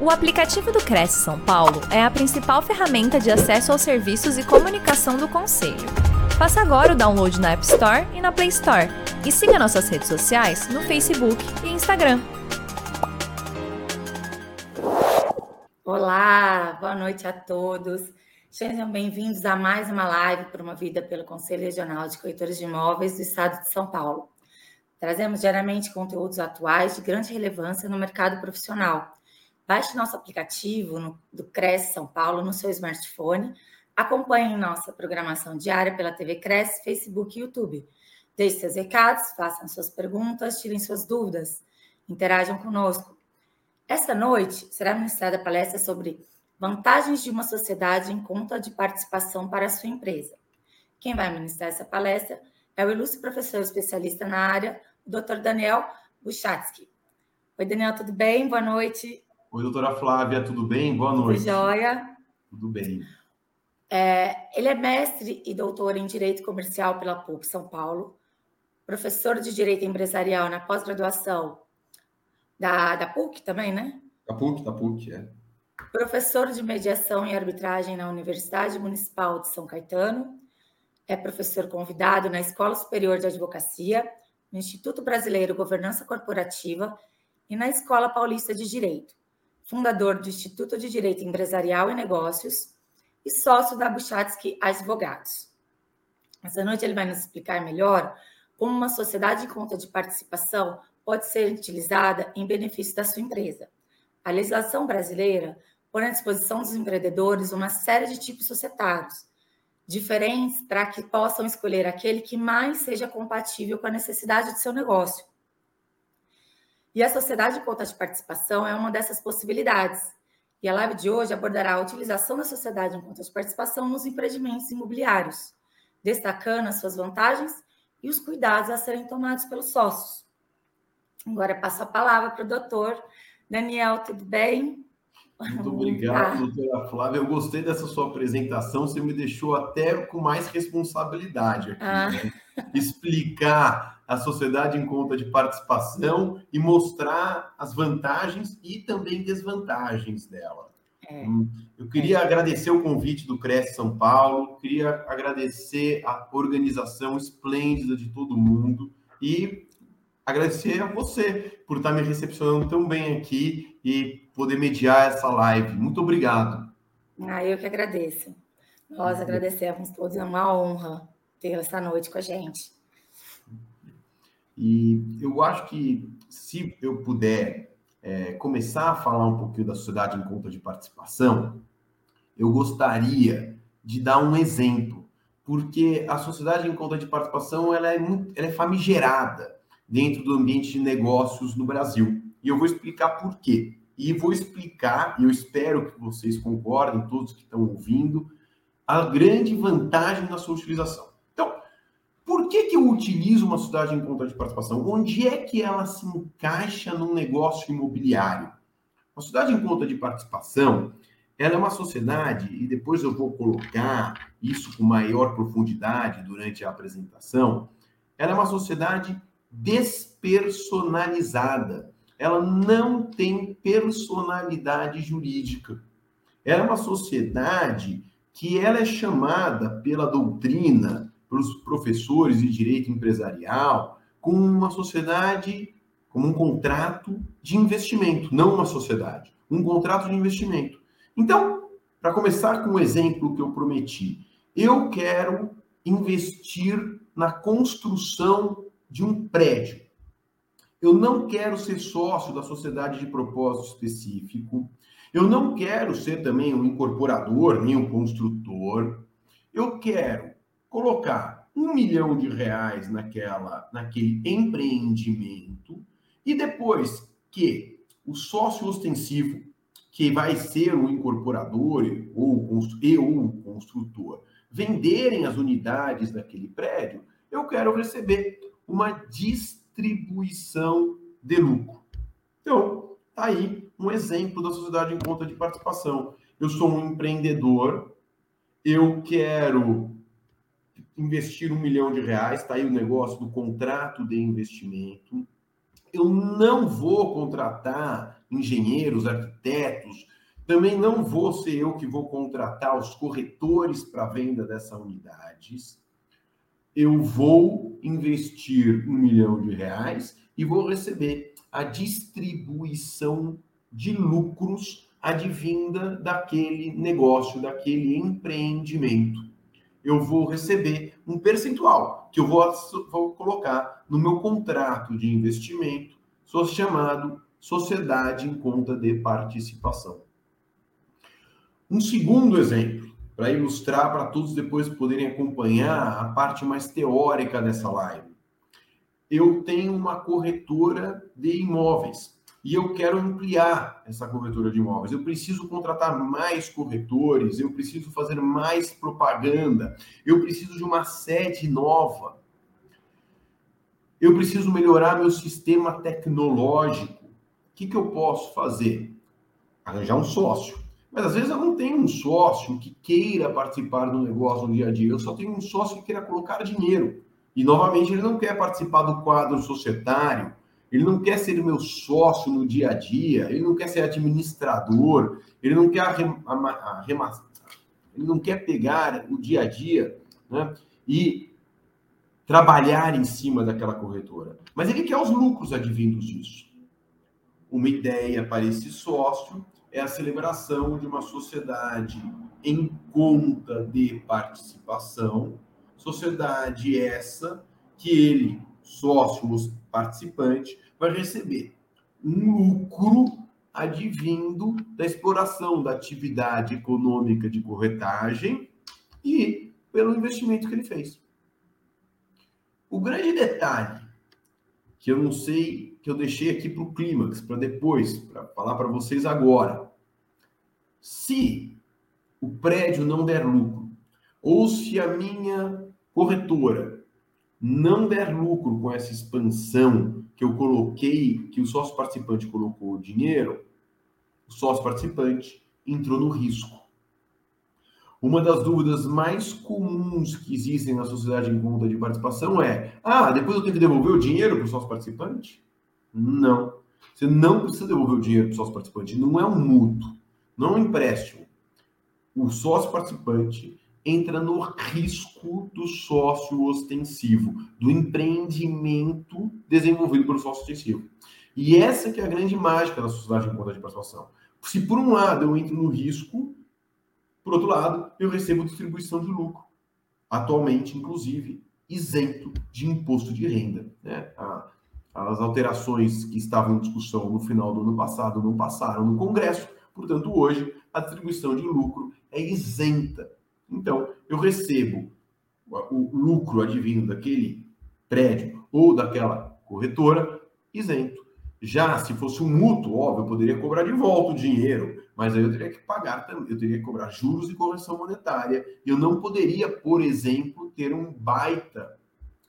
O aplicativo do Cresce São Paulo é a principal ferramenta de acesso aos serviços e comunicação do Conselho. Faça agora o download na App Store e na Play Store. E siga nossas redes sociais no Facebook e Instagram. Olá, boa noite a todos. Sejam bem-vindos a mais uma live promovida pelo Conselho Regional de Corretores de Imóveis do Estado de São Paulo. Trazemos diariamente conteúdos atuais de grande relevância no mercado profissional Baixe nosso aplicativo no, do Cresce São Paulo no seu smartphone. Acompanhe nossa programação diária pela TV Cresce, Facebook e YouTube. Deixe seus recados, façam suas perguntas, tirem suas dúvidas, interajam conosco. Esta noite será ministrada a palestra sobre vantagens de uma sociedade em conta de participação para a sua empresa. Quem vai ministrar essa palestra é o ilustre professor especialista na área, o Dr. Daniel Buchatsky. Oi, Daniel, tudo bem? Boa noite. Oi, doutora Flávia, tudo bem? Boa noite. Tudo jóia. Tudo bem. É, ele é mestre e doutor em Direito Comercial pela PUC São Paulo, professor de Direito Empresarial na pós-graduação da, da PUC também, né? Da PUC, da PUC, é. Professor de Mediação e Arbitragem na Universidade Municipal de São Caetano, é professor convidado na Escola Superior de Advocacia, no Instituto Brasileiro Governança Corporativa e na Escola Paulista de Direito fundador do Instituto de Direito Empresarial e Negócios e sócio da Buchatsky Advogados. Essa noite ele vai nos explicar melhor como uma sociedade de conta de participação pode ser utilizada em benefício da sua empresa. A legislação brasileira põe à disposição dos empreendedores uma série de tipos societários, diferentes para que possam escolher aquele que mais seja compatível com a necessidade de seu negócio. E a sociedade de conta de participação é uma dessas possibilidades. E a live de hoje abordará a utilização da sociedade em conta de participação nos empreendimentos imobiliários, destacando as suas vantagens e os cuidados a serem tomados pelos sócios. Agora passo a palavra para o doutor Daniel, tudo bem? Muito obrigado, tá. doutora Flávia. Eu gostei dessa sua apresentação, você me deixou até com mais responsabilidade aqui. Ah. Né? Explicar a sociedade em conta de participação e mostrar as vantagens e também desvantagens dela. É. Hum, eu queria é. agradecer o convite do Cresce São Paulo, queria agradecer a organização esplêndida de todo mundo e agradecer a você por estar me recepcionando tão bem aqui e poder mediar essa live. Muito obrigado. Ah, eu que agradeço. Nós agradecemos todos, é uma honra ter essa noite com a gente. E eu acho que se eu puder é, começar a falar um pouquinho da sociedade em conta de participação, eu gostaria de dar um exemplo, porque a sociedade em conta de participação ela é, muito, ela é famigerada dentro do ambiente de negócios no Brasil. E eu vou explicar por quê. E vou explicar, e eu espero que vocês concordem, todos que estão ouvindo, a grande vantagem da sua utilização. Por que, que eu utilizo uma sociedade em conta de participação? Onde é que ela se encaixa num negócio imobiliário? A sociedade em conta de participação, ela é uma sociedade, e depois eu vou colocar isso com maior profundidade durante a apresentação, ela é uma sociedade despersonalizada. Ela não tem personalidade jurídica. Ela é uma sociedade que ela é chamada pela doutrina para os professores de direito empresarial como uma sociedade, como um contrato de investimento, não uma sociedade, um contrato de investimento. Então, para começar com o exemplo que eu prometi, eu quero investir na construção de um prédio. Eu não quero ser sócio da sociedade de propósito específico. Eu não quero ser também um incorporador, nem um construtor. Eu quero colocar um milhão de reais naquela, naquele empreendimento e depois que o sócio ostensivo, que vai ser o incorporador ou, e o construtor, venderem as unidades daquele prédio, eu quero receber uma distribuição de lucro. Então, tá aí um exemplo da sociedade em conta de participação. Eu sou um empreendedor, eu quero investir um milhão de reais, está aí o negócio do contrato de investimento. Eu não vou contratar engenheiros, arquitetos. Também não vou ser eu que vou contratar os corretores para venda dessas unidades. Eu vou investir um milhão de reais e vou receber a distribuição de lucros advinda daquele negócio, daquele empreendimento. Eu vou receber um percentual que eu vou, vou colocar no meu contrato de investimento, chamado sociedade em conta de participação. Um segundo exemplo, para ilustrar para todos depois poderem acompanhar a parte mais teórica dessa live. Eu tenho uma corretora de imóveis e eu quero ampliar essa corretora de imóveis. Eu preciso contratar mais corretores, eu preciso fazer mais propaganda, eu preciso de uma sede nova. Eu preciso melhorar meu sistema tecnológico. O que, que eu posso fazer? Arranjar um sócio. Mas às vezes eu não tenho um sócio que queira participar do negócio no dia a dia. Eu só tenho um sócio que queira colocar dinheiro. E novamente ele não quer participar do quadro societário, ele não quer ser meu sócio no dia a dia, ele não quer ser administrador, ele não quer arremassar, ele não quer pegar o dia a dia né, e trabalhar em cima daquela corretora. Mas ele quer os lucros advindos disso. Uma ideia para esse sócio é a celebração de uma sociedade em conta de participação, sociedade essa que ele sócio participante vai receber um lucro advindo da exploração da atividade econômica de corretagem e pelo investimento que ele fez. O grande detalhe que eu não sei, que eu deixei aqui para o clímax, para depois, para falar para vocês agora. Se o prédio não der lucro, ou se a minha corretora não der lucro com essa expansão que eu coloquei, que o sócio participante colocou o dinheiro, o sócio participante entrou no risco. Uma das dúvidas mais comuns que existem na sociedade em conta de participação é: ah, depois eu tenho que devolver o dinheiro para o sócio participante? Não. Você não precisa devolver o dinheiro para o sócio participante. Não é um mútuo, não um empréstimo. O sócio participante entra no risco do sócio ostensivo, do empreendimento desenvolvido pelo sócio ostensivo. E essa que é a grande mágica da sociedade em conta de participação. Se por um lado eu entro no risco, por outro lado eu recebo distribuição de lucro. Atualmente, inclusive, isento de imposto de renda. Né? as alterações que estavam em discussão no final do ano passado não passaram no Congresso, portanto, hoje a distribuição de lucro é isenta então, eu recebo o lucro advindo daquele prédio ou daquela corretora isento. Já se fosse um mútuo, óbvio, eu poderia cobrar de volta o dinheiro, mas aí eu teria que pagar também, eu teria que cobrar juros e correção monetária. Eu não poderia, por exemplo, ter um baita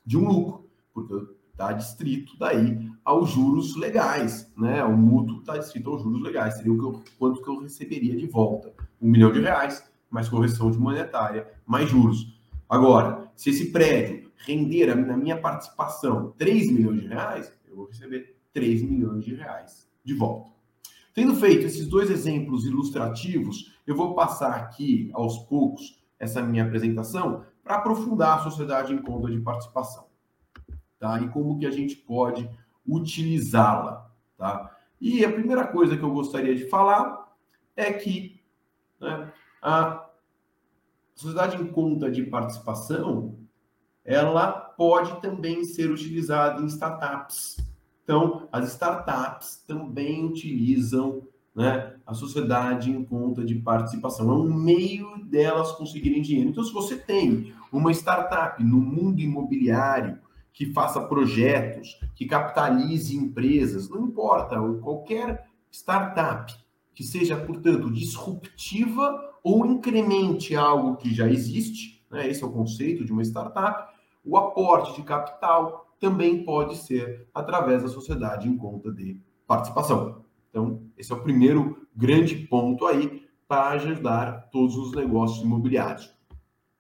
de um lucro, porque está distrito daí aos juros legais, né? O mútuo está distrito aos juros legais, seria o que eu, quanto que eu receberia de volta? Um milhão de reais mais correção de monetária, mais juros. Agora, se esse prédio render na minha participação 3 milhões de reais, eu vou receber 3 milhões de reais de volta. Tendo feito esses dois exemplos ilustrativos, eu vou passar aqui aos poucos essa minha apresentação para aprofundar a sociedade em conta de participação, tá? E como que a gente pode utilizá-la, tá? E a primeira coisa que eu gostaria de falar é que né, a sociedade em conta de participação, ela pode também ser utilizada em startups. Então, as startups também utilizam né, a sociedade em conta de participação. É um meio delas conseguirem dinheiro. Então, se você tem uma startup no mundo imobiliário que faça projetos, que capitalize empresas, não importa, qualquer startup que seja, portanto, disruptiva ou incremente algo que já existe, né? esse é o conceito de uma startup, o aporte de capital também pode ser através da sociedade em conta de participação. Então, esse é o primeiro grande ponto aí para ajudar todos os negócios imobiliários.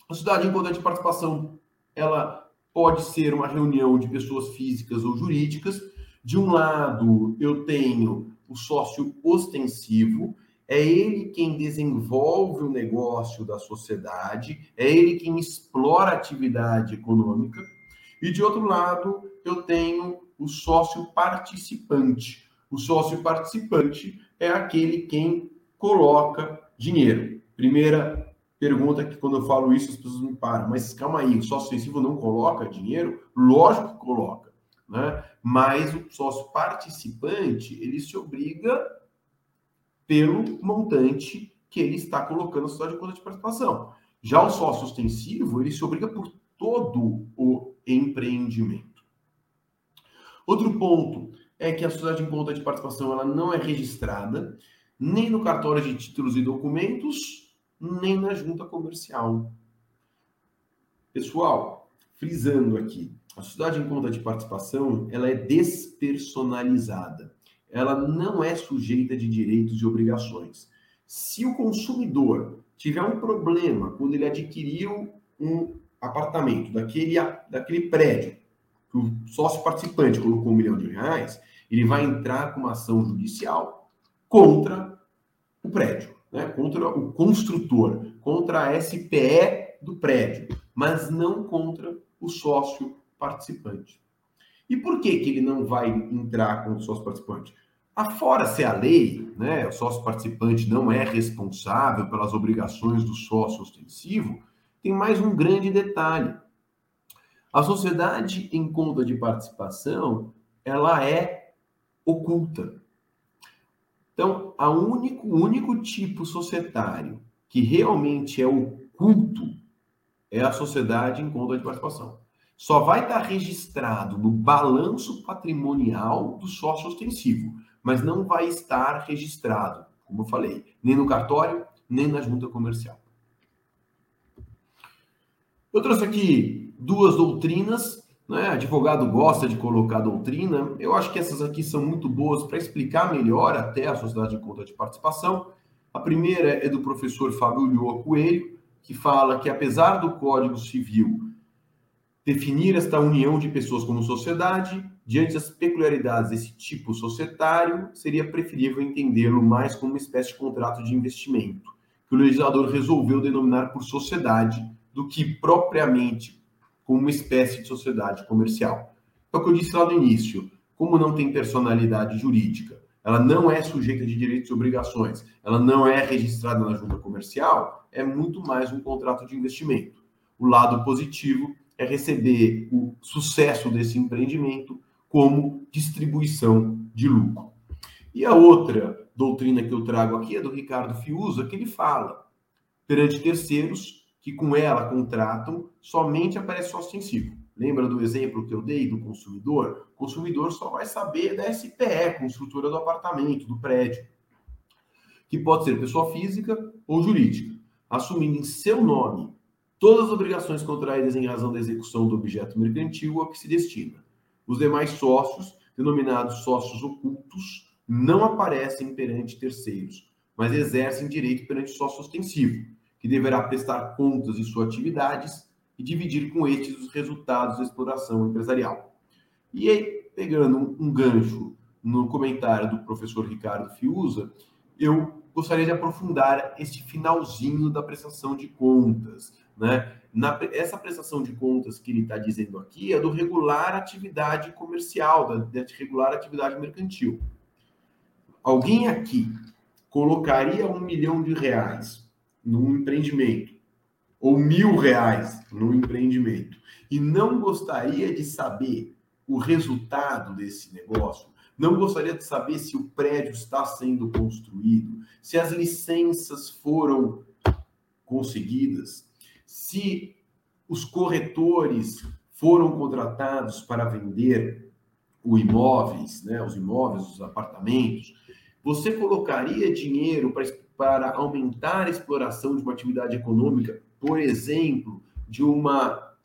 A sociedade em conta de participação, ela pode ser uma reunião de pessoas físicas ou jurídicas. De um lado, eu tenho o sócio ostensivo, é ele quem desenvolve o negócio da sociedade, é ele quem explora a atividade econômica. E de outro lado, eu tenho o sócio participante. O sócio participante é aquele quem coloca dinheiro. Primeira pergunta que quando eu falo isso as pessoas me param, mas calma aí, o sócio ostensivo não coloca dinheiro? Lógico que coloca, né? Mas o sócio participante, ele se obriga pelo montante que ele está colocando na sociedade de conta de participação. Já o sócio ostensivo, ele se obriga por todo o empreendimento. Outro ponto é que a sociedade em conta de participação ela não é registrada nem no cartório de títulos e documentos, nem na junta comercial. Pessoal, frisando aqui, a sociedade em conta de participação ela é despersonalizada ela não é sujeita de direitos e obrigações. Se o consumidor tiver um problema quando ele adquiriu um apartamento daquele, daquele prédio, que o sócio participante colocou um milhão de reais, ele vai entrar com uma ação judicial contra o prédio, né? contra o construtor, contra a SPE do prédio, mas não contra o sócio participante. E por que, que ele não vai entrar com o sócio participante? Afora ser a lei, né, o sócio participante não é responsável pelas obrigações do sócio ostensivo, tem mais um grande detalhe. A sociedade em conta de participação, ela é oculta. Então, a único, o único tipo societário que realmente é oculto é a sociedade em conta de participação só vai estar registrado no balanço patrimonial do sócio ostensivo, mas não vai estar registrado, como eu falei, nem no cartório, nem na junta comercial. Eu trouxe aqui duas doutrinas, né? Advogado gosta de colocar doutrina. Eu acho que essas aqui são muito boas para explicar melhor até a sociedade de conta de participação. A primeira é do professor Fábio Ulloa Coelho, que fala que apesar do Código Civil definir esta união de pessoas como sociedade, diante das peculiaridades desse tipo societário, seria preferível entendê-lo mais como uma espécie de contrato de investimento, que o legislador resolveu denominar por sociedade, do que propriamente como uma espécie de sociedade comercial. Então, o que eu disse lá no início, como não tem personalidade jurídica, ela não é sujeita de direitos e obrigações, ela não é registrada na junta comercial, é muito mais um contrato de investimento. O lado positivo é receber o sucesso desse empreendimento como distribuição de lucro. E a outra doutrina que eu trago aqui é do Ricardo Fiuza, que ele fala perante terceiros que com ela contratam, somente aparece sócio ostensivo. Lembra do exemplo que eu dei do consumidor? O consumidor só vai saber da SPE, construtora do apartamento, do prédio, que pode ser pessoa física ou jurídica, assumindo em seu nome todas as obrigações contraídas em razão da execução do objeto mercantil a que se destina. Os demais sócios, denominados sócios ocultos, não aparecem perante terceiros, mas exercem direito perante sócio ostensivo, que deverá prestar contas de suas atividades e dividir com estes os resultados da exploração empresarial. E aí, pegando um gancho no comentário do professor Ricardo Fiuza, eu gostaria de aprofundar este finalzinho da prestação de contas, né? Na, essa prestação de contas que ele está dizendo aqui é do regular atividade comercial, da, da regular atividade mercantil. Alguém aqui colocaria um milhão de reais num empreendimento ou mil reais no empreendimento e não gostaria de saber o resultado desse negócio, não gostaria de saber se o prédio está sendo construído, se as licenças foram conseguidas, se os corretores foram contratados para vender os imóveis, né, os imóveis, os apartamentos, você colocaria dinheiro para, para aumentar a exploração de uma atividade econômica, por exemplo, de uma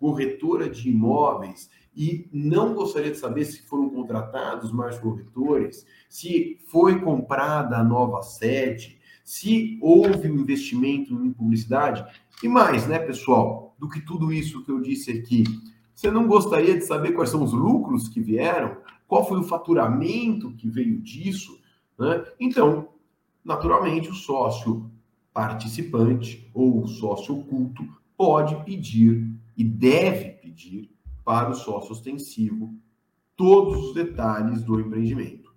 corretora de imóveis, e não gostaria de saber se foram contratados mais corretores, se foi comprada a nova sede, se houve um investimento em publicidade, e mais, né, pessoal, do que tudo isso que eu disse aqui, você não gostaria de saber quais são os lucros que vieram? Qual foi o faturamento que veio disso? Né? Então, naturalmente, o sócio participante ou sócio oculto pode pedir e deve pedir para o sócio ostensivo todos os detalhes do empreendimento.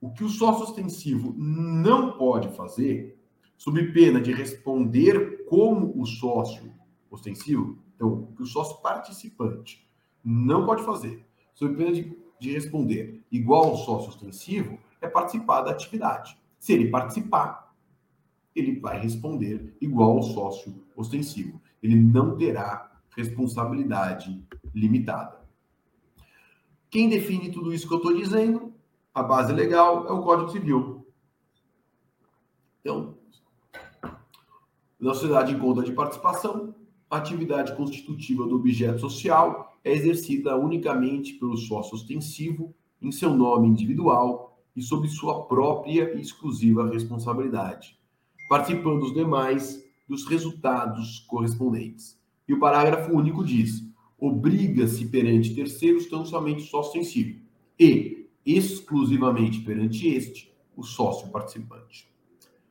O que o sócio ostensivo não pode fazer, sob pena de responder como o sócio ostensivo, então, o que o sócio participante não pode fazer, sob pena de, de responder igual ao sócio ostensivo, é participar da atividade. Se ele participar, ele vai responder igual ao sócio ostensivo. Ele não terá responsabilidade limitada. Quem define tudo isso que eu estou dizendo, a base legal, é o Código Civil. Então, na sociedade em conta de participação, a atividade constitutiva do objeto social é exercida unicamente pelo sócio ostensivo em seu nome individual e sob sua própria e exclusiva responsabilidade, participando os demais dos resultados correspondentes. E o parágrafo único diz: obriga-se perante terceiros tão somente sócio ostensivo e, exclusivamente perante este, o sócio participante.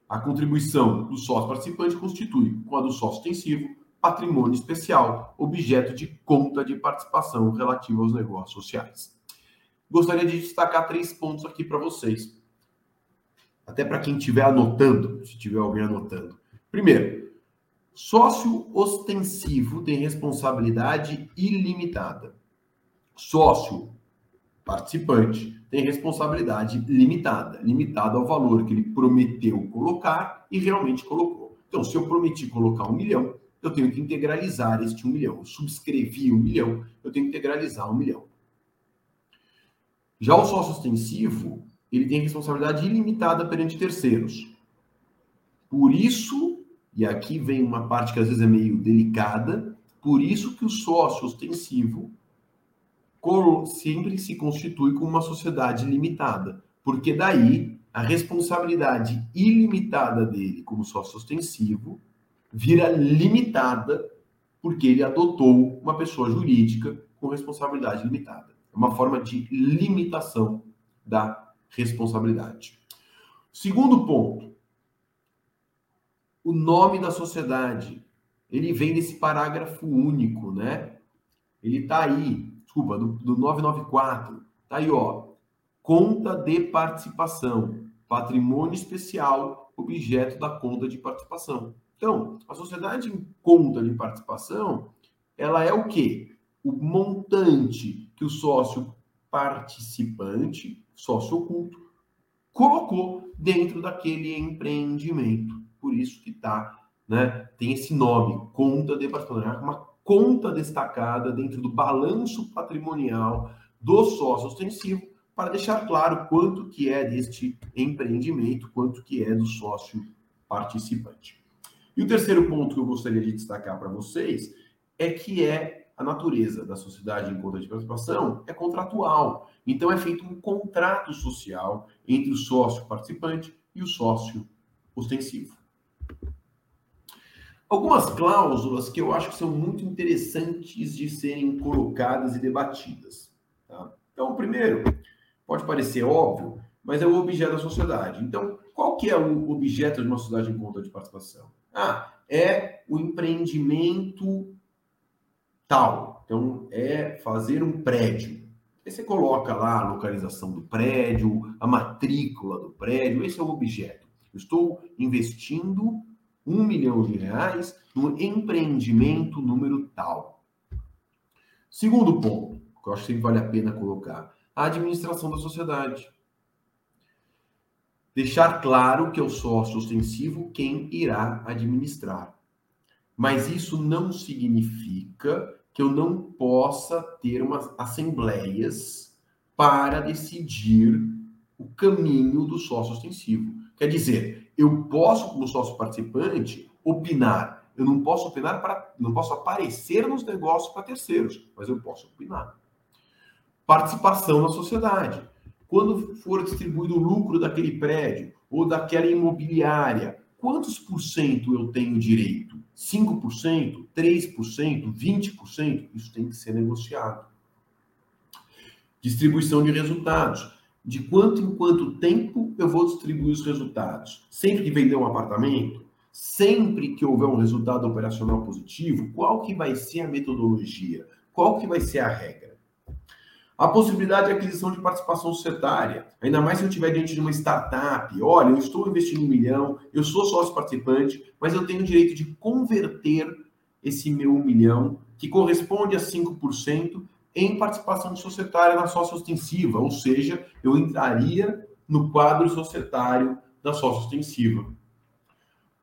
A contribuição do sócio participante constitui, com a do sócio ostensivo, patrimônio especial, objeto de conta de participação relativa aos negócios sociais. Gostaria de destacar três pontos aqui para vocês. Até para quem estiver anotando, se tiver alguém anotando. Primeiro, sócio ostensivo tem responsabilidade ilimitada. Sócio participante tem responsabilidade limitada, limitada ao valor que ele prometeu colocar e realmente colocou. Então, se eu prometi colocar um milhão, eu tenho que integralizar este um milhão. Eu subscrevi um milhão, eu tenho que integralizar um milhão. Já o sócio ostensivo, ele tem responsabilidade ilimitada perante terceiros. Por isso, e aqui vem uma parte que às vezes é meio delicada, por isso que o sócio ostensivo sempre se constitui como uma sociedade limitada, porque daí a responsabilidade ilimitada dele como sócio ostensivo vira limitada porque ele adotou uma pessoa jurídica com responsabilidade limitada. Uma forma de limitação da responsabilidade. Segundo ponto, o nome da sociedade. Ele vem desse parágrafo único, né? Ele está aí, desculpa, do, do 994. Está aí, ó. Conta de participação, patrimônio especial, objeto da conta de participação. Então, a sociedade em conta de participação, ela é o quê? O montante que o sócio participante, sócio oculto, colocou dentro daquele empreendimento. Por isso que tá, né? Tem esse nome, conta de participação. É uma conta destacada dentro do balanço patrimonial do sócio ostensivo para deixar claro quanto que é deste empreendimento, quanto que é do sócio participante. E o terceiro ponto que eu gostaria de destacar para vocês é que é a natureza da sociedade em conta de participação é contratual. Então é feito um contrato social entre o sócio participante e o sócio ostensivo. Algumas cláusulas que eu acho que são muito interessantes de serem colocadas e debatidas. Tá? Então, primeiro, pode parecer óbvio, mas é o objeto da sociedade. Então, qual que é o objeto de uma sociedade em conta de participação? Ah, é o empreendimento tal. Então, é fazer um prédio. Aí você coloca lá a localização do prédio, a matrícula do prédio, esse é o objeto. Eu estou investindo um milhão de reais no empreendimento número tal. Segundo ponto, que eu acho que vale a pena colocar, a administração da sociedade deixar claro que é o sócio ostensivo quem irá administrar. Mas isso não significa que eu não possa ter umas assembleias para decidir o caminho do sócio ostensivo. Quer dizer, eu posso, como sócio participante, opinar. Eu não posso opinar para, não posso aparecer nos negócios para terceiros, mas eu posso opinar. Participação na sociedade. Quando for distribuído o lucro daquele prédio ou daquela imobiliária, quantos por cento eu tenho direito? 5%, 3%, 20%? Isso tem que ser negociado. Distribuição de resultados. de quanto em quanto tempo eu vou distribuir os resultados. Sempre que vender um apartamento, sempre que houver um resultado operacional positivo, qual que vai ser a metodologia? Qual que vai ser a regra? A possibilidade de aquisição de participação societária, ainda mais se eu estiver diante de uma startup. Olha, eu estou investindo um milhão, eu sou sócio participante, mas eu tenho o direito de converter esse meu um milhão, que corresponde a 5%, em participação societária na sócio ostensiva, ou seja, eu entraria no quadro societário da sócio ostensiva.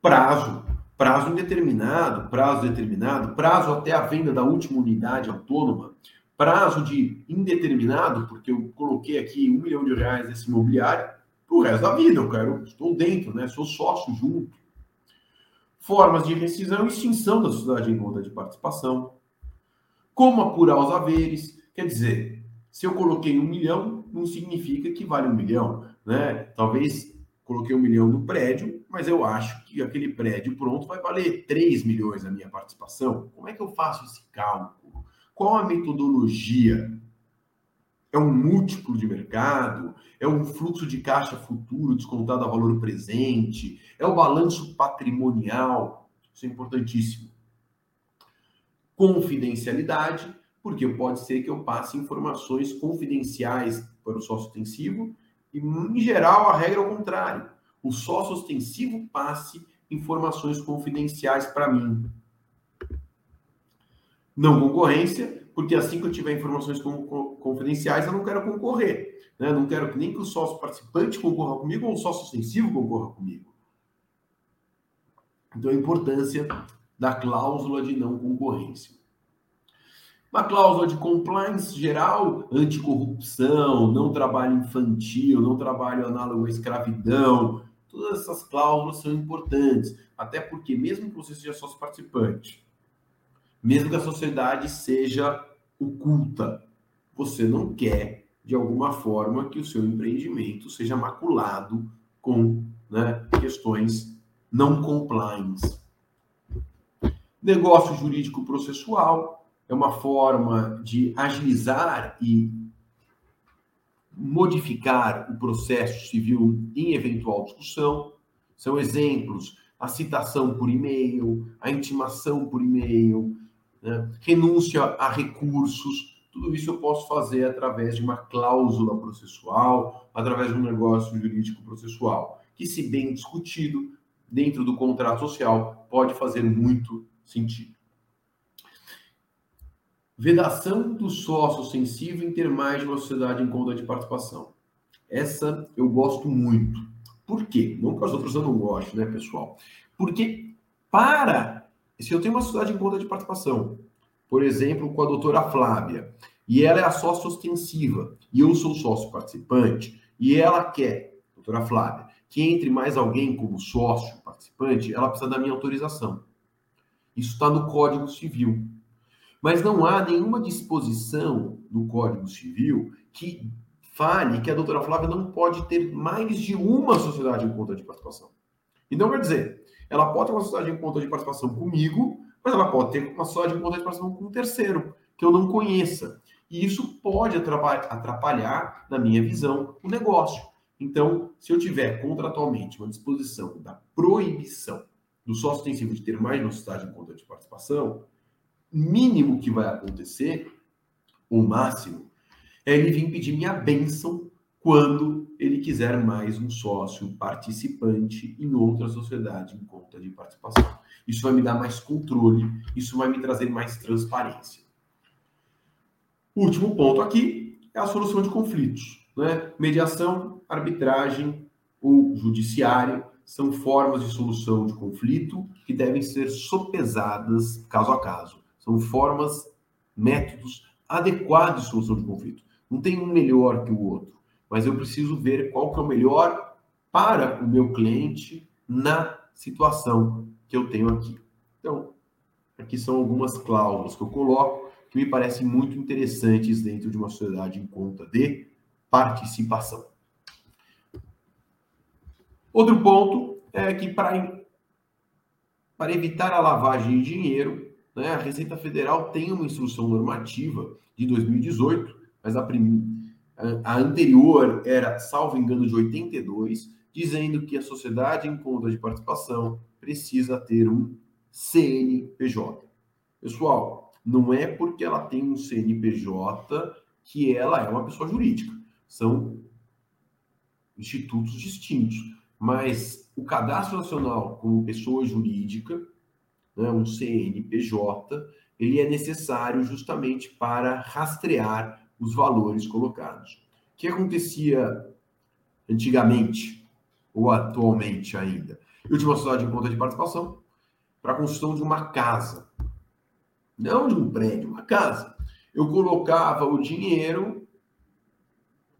Prazo, prazo indeterminado, prazo determinado, prazo até a venda da última unidade autônoma, prazo de indeterminado, porque eu coloquei aqui um milhão de reais nesse imobiliário, para o resto da vida, eu quero, estou dentro, né? Sou sócio junto. Formas de rescisão e extinção da sociedade em conta de participação, como apurar os haveres? Quer dizer, se eu coloquei um milhão, não significa que vale um milhão, né? Talvez coloquei um milhão no prédio, mas eu acho que aquele prédio pronto vai valer 3 milhões a minha participação. Como é que eu faço esse cálculo? Qual a metodologia? É um múltiplo de mercado? É um fluxo de caixa futuro descontado a valor presente? É o balanço patrimonial? Isso é importantíssimo confidencialidade, porque pode ser que eu passe informações confidenciais para o sócio ostensivo, e em geral a regra é o contrário. O sócio ostensivo passe informações confidenciais para mim. Não concorrência, porque assim que eu tiver informações confidenciais, eu não quero concorrer. Né? Não quero nem que o sócio participante concorra comigo ou o sócio ostensivo concorra comigo. Então, a importância da cláusula de não concorrência. Uma cláusula de compliance geral, anticorrupção, não trabalho infantil, não trabalho análogo à escravidão, todas essas cláusulas são importantes, até porque mesmo que você seja sócio participante, mesmo que a sociedade seja oculta, você não quer de alguma forma que o seu empreendimento seja maculado com né, questões não compliance. Negócio jurídico processual é uma forma de agilizar e modificar o processo civil em eventual discussão. São exemplos a citação por e-mail, a intimação por e-mail, né? renúncia a recursos. Tudo isso eu posso fazer através de uma cláusula processual, através de um negócio jurídico processual, que, se bem discutido dentro do contrato social, pode fazer muito sentido. Vedação do sócio sensível em ter mais de uma sociedade em conta de participação. Essa eu gosto muito. Por quê? Não que as outras eu não gosto, né, pessoal? Porque para. Se eu tenho uma sociedade em conta de participação, por exemplo, com a doutora Flávia, e ela é a sócia ostensiva, e eu sou sócio participante, e ela quer, doutora Flávia, que entre mais alguém como sócio participante, ela precisa da minha autorização. Isso está no Código Civil. Mas não há nenhuma disposição no Código Civil que fale que a doutora Flávia não pode ter mais de uma sociedade em conta de participação. Então, quer dizer, ela pode ter uma sociedade em conta de participação comigo, mas ela pode ter uma sociedade em conta de participação com um terceiro, que eu não conheça. E isso pode atrapalhar, na minha visão, o negócio. Então, se eu tiver contratualmente uma disposição da proibição do sócio ostensivo de ter mais de uma sociedade em conta de participação, mínimo que vai acontecer, o máximo, é ele vir pedir minha bênção quando ele quiser mais um sócio participante em outra sociedade em conta de participação. Isso vai me dar mais controle, isso vai me trazer mais transparência. Último ponto aqui é a solução de conflitos. Né? Mediação, arbitragem ou judiciário são formas de solução de conflito que devem ser sopesadas caso a caso. São formas, métodos adequados de solução de conflito. Não tem um melhor que o outro, mas eu preciso ver qual que é o melhor para o meu cliente na situação que eu tenho aqui. Então, aqui são algumas cláusulas que eu coloco que me parecem muito interessantes dentro de uma sociedade em conta de participação. Outro ponto é que para, para evitar a lavagem de dinheiro, né, a Receita Federal tem uma instrução normativa de 2018, mas a prim... A anterior era, salvo engano, de 82, dizendo que a sociedade em conta de participação precisa ter um CNPJ. Pessoal, não é porque ela tem um CNPJ que ela é uma pessoa jurídica. São institutos distintos. Mas o cadastro nacional como pessoa jurídica, né, um CNPJ, ele é necessário justamente para rastrear os valores colocados. O que acontecia antigamente, ou atualmente ainda? Eu tinha uma sociedade em conta de participação para a construção de uma casa. Não de um prédio, uma casa. Eu colocava o dinheiro,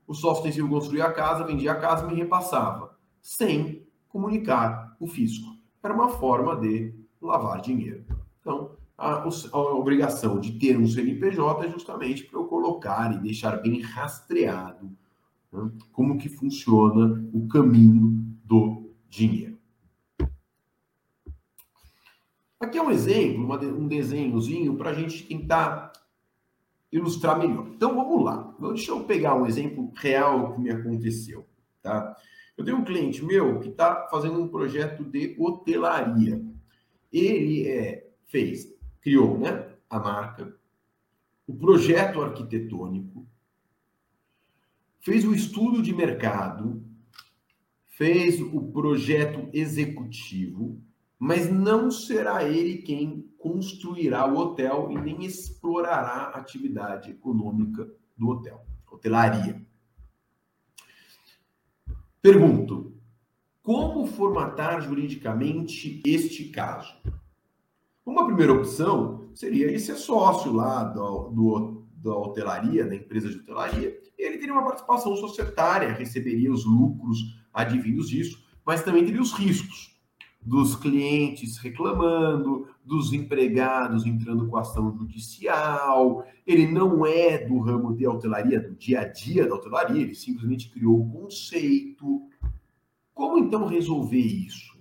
o sócio extensivo construía a casa, vendia a casa e me repassava, sem comunicar o fisco. Era uma forma de lavar dinheiro. Então, a, a obrigação de ter um CNPJ é justamente para eu colocar e deixar bem rastreado né, como que funciona o caminho do dinheiro. Aqui é um exemplo, uma, um desenhozinho para a gente tentar ilustrar melhor. Então vamos lá. Deixa eu pegar um exemplo real que me aconteceu. Tá? Eu tenho um cliente meu que está fazendo um projeto de hotelaria. Ele é, fez criou né, a marca, o projeto arquitetônico, fez o estudo de mercado, fez o projeto executivo, mas não será ele quem construirá o hotel e nem explorará a atividade econômica do hotel, hotelaria. Pergunto: como formatar juridicamente este caso? Uma primeira opção seria ele ser sócio lá do, do, da hotelaria, da empresa de hotelaria, e ele teria uma participação societária, receberia os lucros advindos disso, mas também teria os riscos dos clientes reclamando, dos empregados entrando com ação judicial. Ele não é do ramo de hotelaria, do dia a dia da hotelaria, ele simplesmente criou o conceito. Como então resolver isso?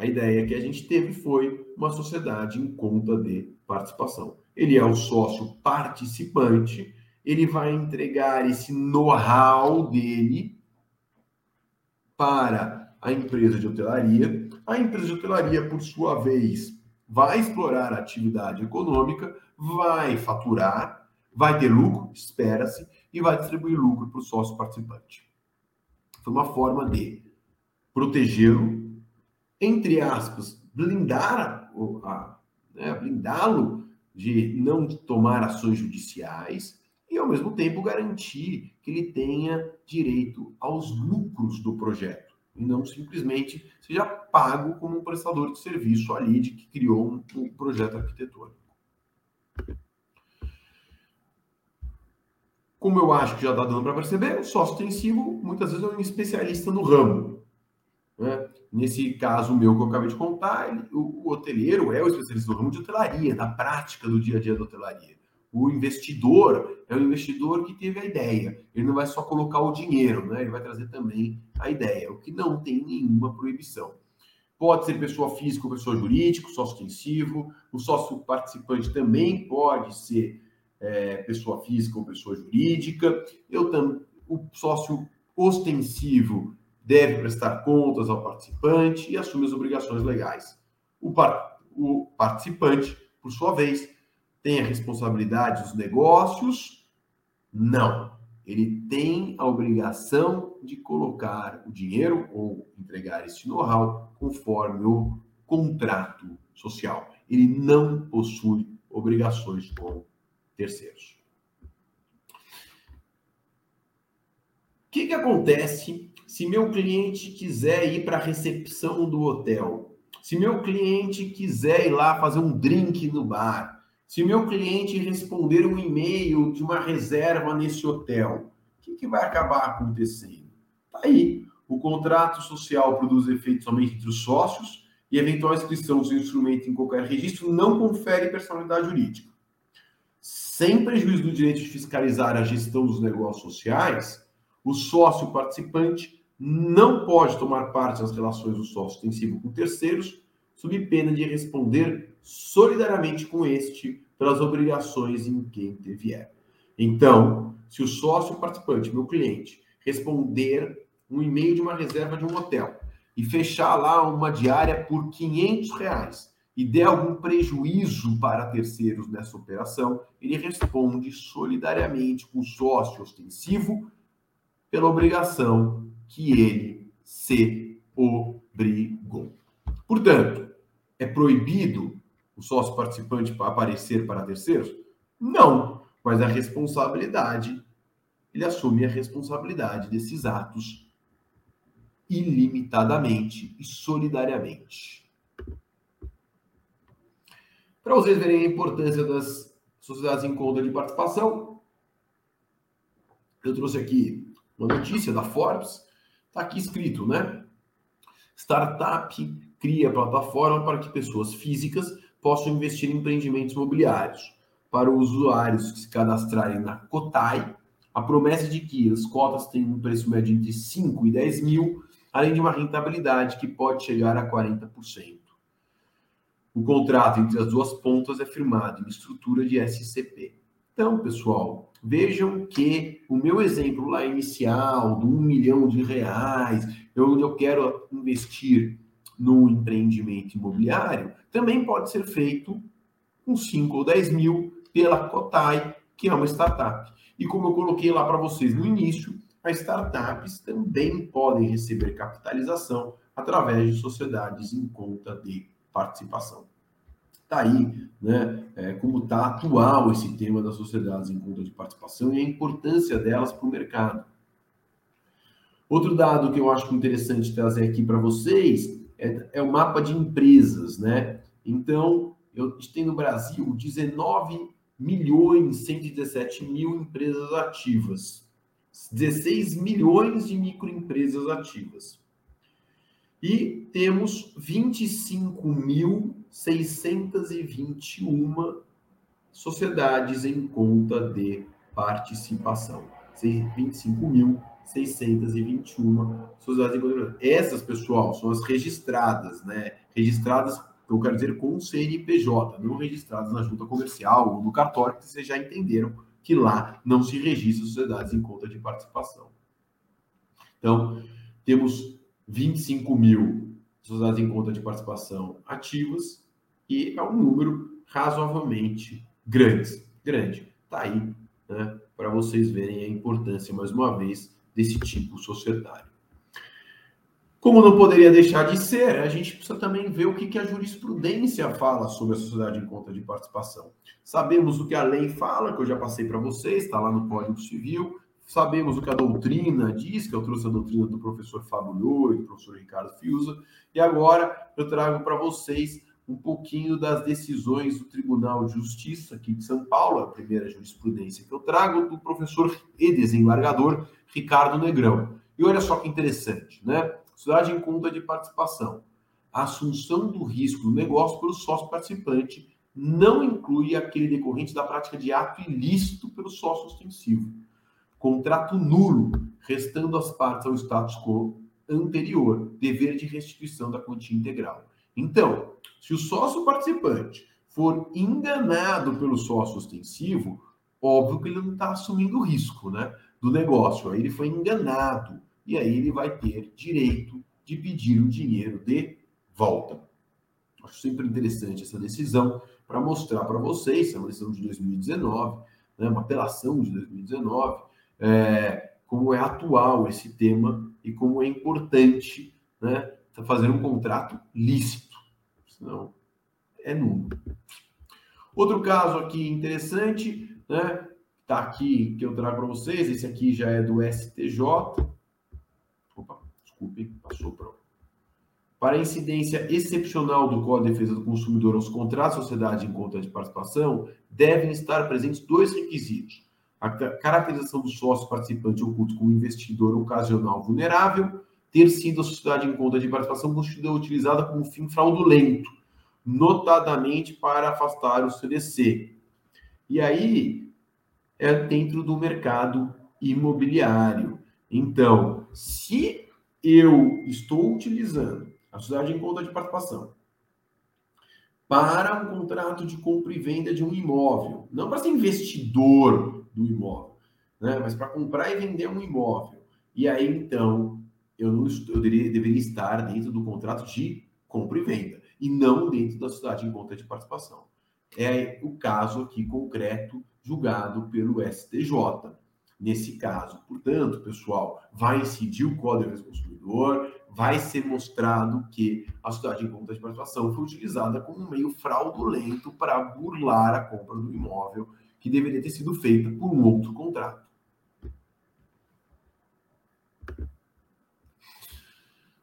A ideia que a gente teve foi uma sociedade em conta de participação. Ele é o sócio participante, ele vai entregar esse know-how dele para a empresa de hotelaria. A empresa de hotelaria, por sua vez, vai explorar a atividade econômica, vai faturar, vai ter lucro, espera-se, e vai distribuir lucro para o sócio participante. Foi uma forma de protegê-lo entre aspas, blindar a, né, blindá-lo de não tomar ações judiciais e, ao mesmo tempo, garantir que ele tenha direito aos lucros do projeto e não simplesmente seja pago como um prestador de serviço ali de que criou um, um projeto arquitetônico. Como eu acho que já está dando para perceber, o sócio extensivo muitas vezes é um especialista no ramo. Nesse caso meu que eu acabei de contar, ele, o, o hoteleiro é o especialista no ramo de hotelaria, na prática do dia a dia da hotelaria. O investidor é o investidor que teve a ideia. Ele não vai só colocar o dinheiro, né? ele vai trazer também a ideia, o que não tem nenhuma proibição. Pode ser pessoa física ou pessoa jurídica, sócio extensivo. O sócio participante também pode ser é, pessoa física ou pessoa jurídica. Eu tam, o sócio ostensivo deve prestar contas ao participante e assume as obrigações legais. O, par o participante, por sua vez, tem a responsabilidade dos negócios? Não. Ele tem a obrigação de colocar o dinheiro ou entregar esse know-how conforme o contrato social. Ele não possui obrigações com terceiros. O que, que acontece se meu cliente quiser ir para a recepção do hotel, se meu cliente quiser ir lá fazer um drink no bar, se meu cliente responder um e-mail de uma reserva nesse hotel, o que, que vai acabar acontecendo? Tá aí. O contrato social produz efeitos somente entre os sócios e eventual inscrição do instrumento em qualquer registro não confere personalidade jurídica. Sem prejuízo do direito de fiscalizar a gestão dos negócios sociais, o sócio participante não pode tomar parte nas relações do sócio extensivo com terceiros, sob pena de responder solidariamente com este pelas obrigações em que intervier. Então, se o sócio participante, meu cliente, responder um e-mail de uma reserva de um hotel e fechar lá uma diária por 500 reais e der algum prejuízo para terceiros nessa operação, ele responde solidariamente com o sócio ostensivo pela obrigação que ele se obrigou. Portanto, é proibido o sócio participante aparecer para terceiros? Não, mas a responsabilidade, ele assume a responsabilidade desses atos ilimitadamente e solidariamente. Para vocês verem a importância das sociedades em conta de participação, eu trouxe aqui uma notícia da Forbes, está aqui escrito, né? Startup cria plataforma para que pessoas físicas possam investir em empreendimentos imobiliários. Para os usuários que se cadastrarem na Cotai, a promessa de que as cotas têm um preço médio entre 5 e 10 mil, além de uma rentabilidade que pode chegar a 40%. O contrato entre as duas pontas é firmado em estrutura de SCP. Então, pessoal, vejam que o meu exemplo lá inicial, do um milhão de reais, onde eu quero investir no empreendimento imobiliário, também pode ser feito com 5 ou 10 mil pela Cotai, que é uma startup. E como eu coloquei lá para vocês no início, as startups também podem receber capitalização através de sociedades em conta de participação. Está aí, né, é, como está atual esse tema das sociedades em conta de participação e a importância delas para o mercado. Outro dado que eu acho interessante trazer aqui para vocês é, é, o mapa de empresas, né? Então, eu, tem no Brasil 19 milhões 117 mil empresas ativas, 16 milhões de microempresas ativas. E temos 25.621 sociedades em conta de participação. 25.621 sociedades em conta de Essas, pessoal, são as registradas, né? Registradas, eu quero dizer, com o CNPJ, não registradas na junta comercial ou no cartório, que vocês já entenderam que lá não se registra sociedades em conta de participação. Então, temos 25 mil sociedades em conta de participação ativas e é um número razoavelmente grande. Grande. Está aí, né, para vocês verem a importância, mais uma vez, desse tipo societário. Como não poderia deixar de ser, a gente precisa também ver o que, a jurisprudência fala sobre a sociedade em conta de participação. Sabemos o que a lei fala, que eu já passei para vocês, está lá no Código Civil, Sabemos o que a doutrina diz, que eu trouxe a doutrina do professor Fábio Loi, do professor Ricardo Fiuza, e agora eu trago para vocês um pouquinho das decisões do Tribunal de Justiça aqui de São Paulo, a primeira jurisprudência que eu trago, do professor e desembargador Ricardo Negrão. E olha só que interessante, né? Sociedade em conta de participação. A assunção do risco do negócio pelo sócio participante não inclui aquele decorrente da prática de ato ilícito pelo sócio ostensivo contrato nulo, restando as partes ao status quo anterior, dever de restituição da quantia integral. Então, se o sócio participante for enganado pelo sócio ostensivo, óbvio que ele não está assumindo o risco né, do negócio. Aí ele foi enganado. E aí ele vai ter direito de pedir o dinheiro de volta. Acho sempre interessante essa decisão para mostrar para vocês, é uma decisão de 2019, né, uma apelação de 2019, é, como é atual esse tema e como é importante né, fazer um contrato lícito, senão é nulo. Outro caso aqui interessante, né, tá aqui que eu trago para vocês, esse aqui já é do STJ. Opa, desculpe, passou para para incidência excepcional do Código de Defesa do Consumidor aos contratos de sociedade em conta de participação, devem estar presentes dois requisitos a caracterização do sócio participante oculto como investidor ocasional vulnerável, ter sido a sociedade em conta de participação constituída utilizada como fim fraudulento, notadamente para afastar o CDC. E aí é dentro do mercado imobiliário. Então, se eu estou utilizando a sociedade em conta de participação para um contrato de compra e venda de um imóvel, não para ser investidor do imóvel, né? mas para comprar e vender um imóvel. E aí, então, eu, não, eu deveria, deveria estar dentro do contrato de compra e venda, e não dentro da sociedade em conta de participação. É o caso aqui concreto julgado pelo STJ. Nesse caso, portanto, pessoal, vai incidir o Código do Consumidor, vai ser mostrado que a sociedade em conta de participação foi utilizada como um meio fraudulento para burlar a compra do imóvel que deveria ter sido feita por um outro contrato.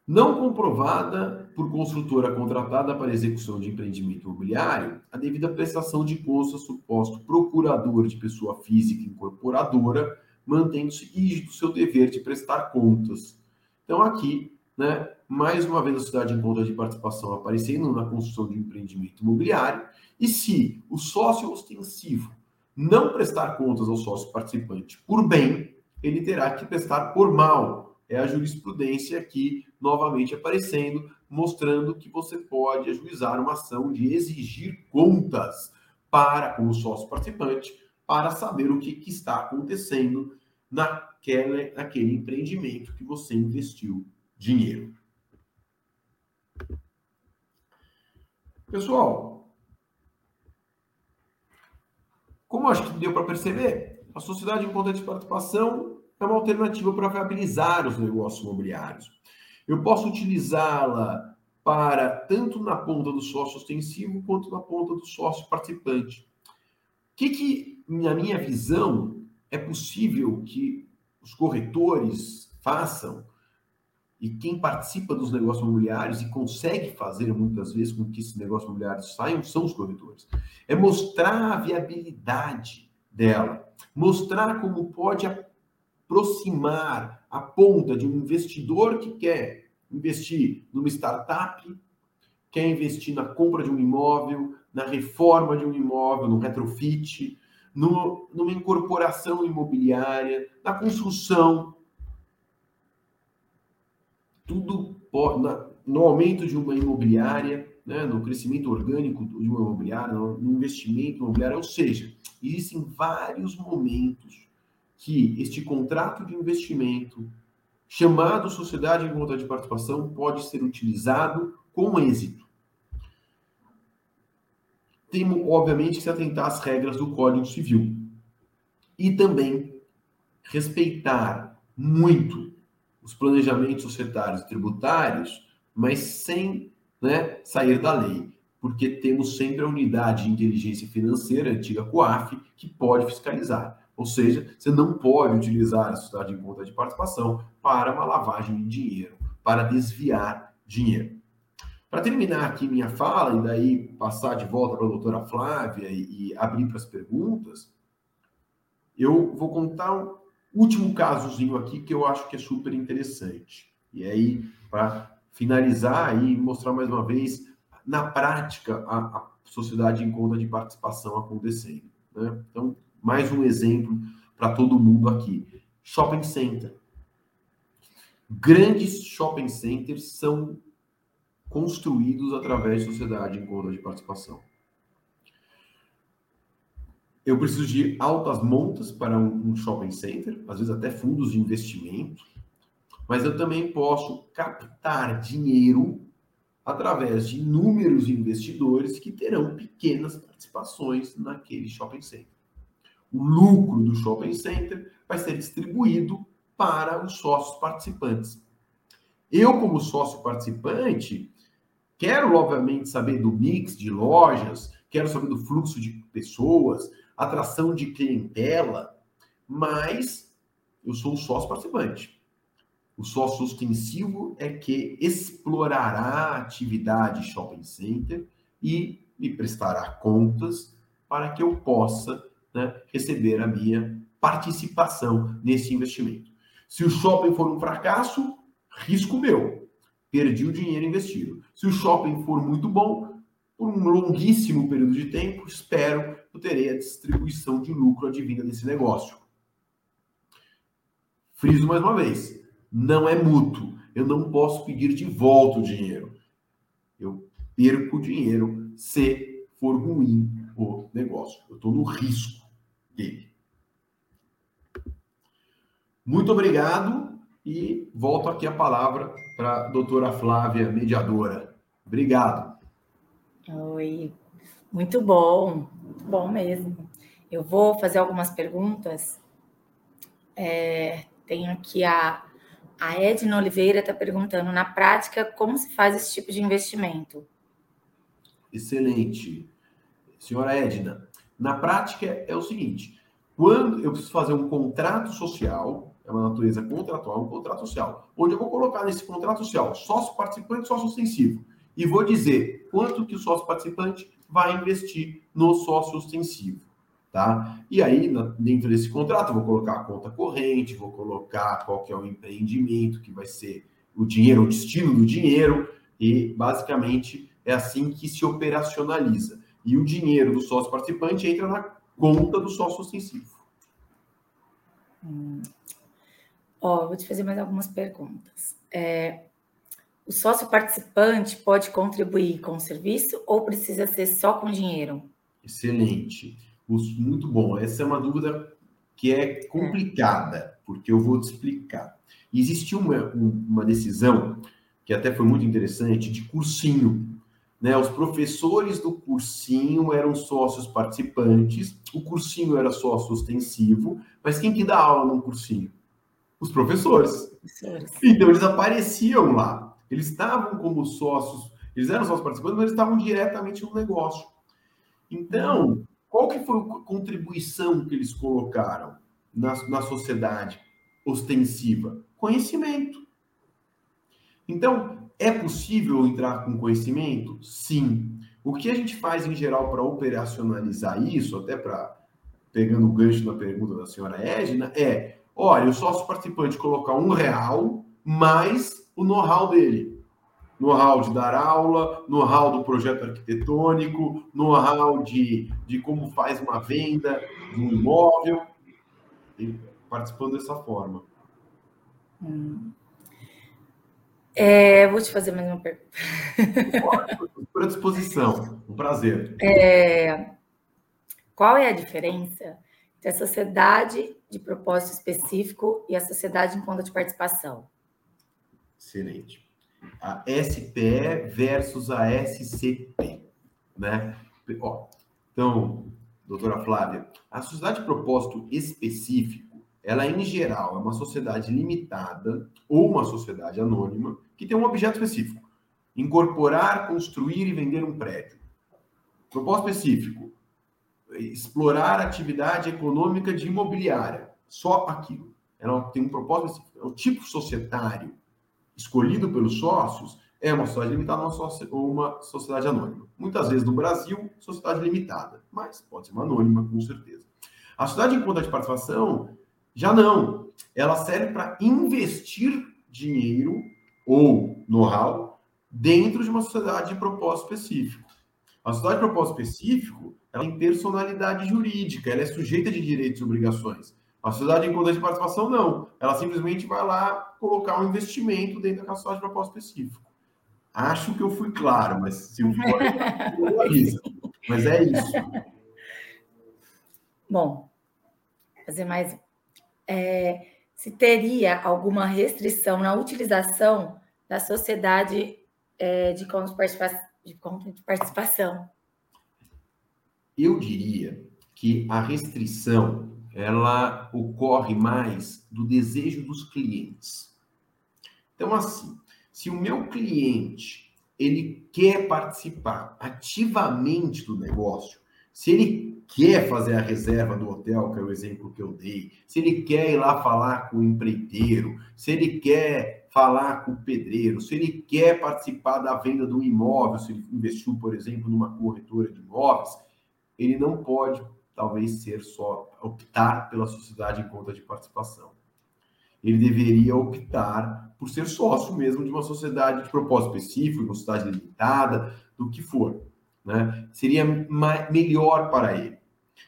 Não comprovada por construtora contratada para execução de empreendimento imobiliário, a devida prestação de contas suposto procurador de pessoa física incorporadora, mantendo-se rígido seu dever de prestar contas. Então, aqui, né, mais uma vez a sociedade em conta de participação aparecendo na construção de um empreendimento imobiliário, e se o sócio ostensivo não prestar contas ao sócio participante por bem, ele terá que prestar por mal, é a jurisprudência aqui novamente aparecendo, mostrando que você pode ajuizar uma ação de exigir contas para o sócio participante para saber o que, que está acontecendo naquele, naquele empreendimento que você investiu dinheiro. Pessoal, como acho que deu para perceber, a sociedade em conta de participação é uma alternativa para viabilizar os negócios imobiliários. Eu posso utilizá-la para tanto na ponta do sócio ostensivo quanto na ponta do sócio participante. O que, que na minha visão, é possível que os corretores façam e quem participa dos negócios imobiliários e consegue fazer muitas vezes com que esses negócios imobiliários saiam são os corretores. É mostrar a viabilidade dela, mostrar como pode aproximar a ponta de um investidor que quer investir numa startup, quer investir na compra de um imóvel, na reforma de um imóvel, no retrofit, no, numa incorporação imobiliária, na construção. Tudo na, no aumento de uma imobiliária, né, no crescimento orgânico de uma imobiliária, no investimento imobiliário, ou seja, existem vários momentos que este contrato de investimento, chamado sociedade em conta de participação, pode ser utilizado com êxito. Temos, obviamente, que se atentar às regras do Código Civil e também respeitar muito os planejamentos societários e tributários, mas sem né, sair da lei, porque temos sempre a unidade de inteligência financeira, a antiga COAF, que pode fiscalizar. Ou seja, você não pode utilizar a sociedade em conta de participação para uma lavagem de dinheiro, para desviar dinheiro. Para terminar aqui minha fala e daí passar de volta para a doutora Flávia e, e abrir para as perguntas, eu vou contar último casozinho aqui que eu acho que é super interessante. E aí, para finalizar e mostrar mais uma vez, na prática, a, a sociedade em conta de participação acontecendo. Né? Então, mais um exemplo para todo mundo aqui. Shopping center. Grandes shopping centers são construídos através de sociedade em conta de participação. Eu preciso de altas montas para um shopping center, às vezes até fundos de investimento, mas eu também posso captar dinheiro através de inúmeros investidores que terão pequenas participações naquele shopping center o lucro do shopping center vai ser distribuído para os sócios participantes. Eu, como sócio participante, quero, obviamente, saber do mix de lojas, quero saber do fluxo de pessoas, atração de clientela, mas eu sou o sócio participante. O sócio ostensivo é que explorará a atividade shopping center e me prestará contas para que eu possa né, receber a minha participação nesse investimento. Se o shopping for um fracasso, risco meu. Perdi o dinheiro investido. Se o shopping for muito bom, por um longuíssimo período de tempo, espero eu terei a distribuição de lucro advinda desse negócio. Friso mais uma vez, não é mútuo. Eu não posso pedir de volta o dinheiro. Eu perco o dinheiro se for ruim o negócio. Eu estou no risco dele. Muito obrigado e volto aqui a palavra para a doutora Flávia, mediadora. Obrigado. Oi, muito bom, bom mesmo. Eu vou fazer algumas perguntas. É, tenho aqui a, a Edna Oliveira está perguntando, na prática, como se faz esse tipo de investimento? Excelente. Senhora Edna, na prática é o seguinte: quando eu preciso fazer um contrato social, é uma natureza contratual, um contrato social, onde eu vou colocar nesse contrato social sócio participante, sócio ostensivo, e vou dizer quanto que o sócio participante vai investir no sócio ostensivo. Tá? E aí, dentro desse contrato, vou colocar a conta corrente, vou colocar qual que é o empreendimento que vai ser o dinheiro, o destino do dinheiro, e basicamente é assim que se operacionaliza. E o dinheiro do sócio participante entra na conta do sócio ostensivo. Hum. Ó, vou te fazer mais algumas perguntas. É, o sócio participante pode contribuir com o serviço ou precisa ser só com dinheiro? Excelente. Muito bom. Essa é uma dúvida que é complicada, porque eu vou te explicar. Existiu uma, uma decisão que até foi muito interessante de cursinho. Né? Os professores do cursinho eram sócios participantes, o cursinho era sócio ostensivo, mas quem que dá aula no cursinho? Os professores. professores. Então eles apareciam lá. Eles estavam como sócios, eles eram sócios participantes, mas eles estavam diretamente no negócio. Então, qual que foi a contribuição que eles colocaram na, na sociedade ostensiva? Conhecimento. Então, é possível entrar com conhecimento? Sim. O que a gente faz em geral para operacionalizar isso, até para pegando o gancho na pergunta da senhora Edna, é: olha, o sócio participante colocar um real mais o know-how dele know-how de dar aula, know-how do projeto arquitetônico, know-how de, de como faz uma venda de um imóvel, e participando dessa forma. Hum. É, vou te fazer mais uma pergunta. Por disposição, um prazer. É, qual é a diferença entre a sociedade de propósito específico e a sociedade em conta de participação? Excelente a SPE versus a SCP, né? Ó, então, doutora Flávia, a sociedade de propósito específico, ela em geral é uma sociedade limitada ou uma sociedade anônima que tem um objeto específico: incorporar, construir e vender um prédio. Propósito específico: explorar atividade econômica de imobiliária. Só aquilo. Ela tem um propósito específico. É o tipo societário escolhido pelos sócios é uma sociedade limitada ou uma sociedade anônima. Muitas vezes no Brasil, sociedade limitada, mas pode ser uma anônima, com certeza. A sociedade em conta de participação, já não. Ela serve para investir dinheiro ou know-how dentro de uma sociedade de propósito específico. A sociedade de propósito específico ela tem personalidade jurídica, ela é sujeita de direitos e obrigações. A sociedade em conta de participação, não. Ela simplesmente vai lá colocar um investimento dentro da sociedade de propósito específico. Acho que eu fui claro, mas se eu for, eu aviso. Mas é isso. Bom, fazer mais. É, se teria alguma restrição na utilização da sociedade é, de, conta de, de conta de participação? Eu diria que a restrição ela ocorre mais do desejo dos clientes. Então, assim, se o meu cliente ele quer participar ativamente do negócio, se ele quer fazer a reserva do hotel, que é o exemplo que eu dei, se ele quer ir lá falar com o empreiteiro, se ele quer falar com o pedreiro, se ele quer participar da venda do imóvel, se ele investiu, por exemplo, numa corretora de imóveis, ele não pode talvez ser só optar pela sociedade em conta de participação. Ele deveria optar por ser sócio mesmo de uma sociedade de propósito específico, uma sociedade limitada, do que for. Né? Seria melhor para ele.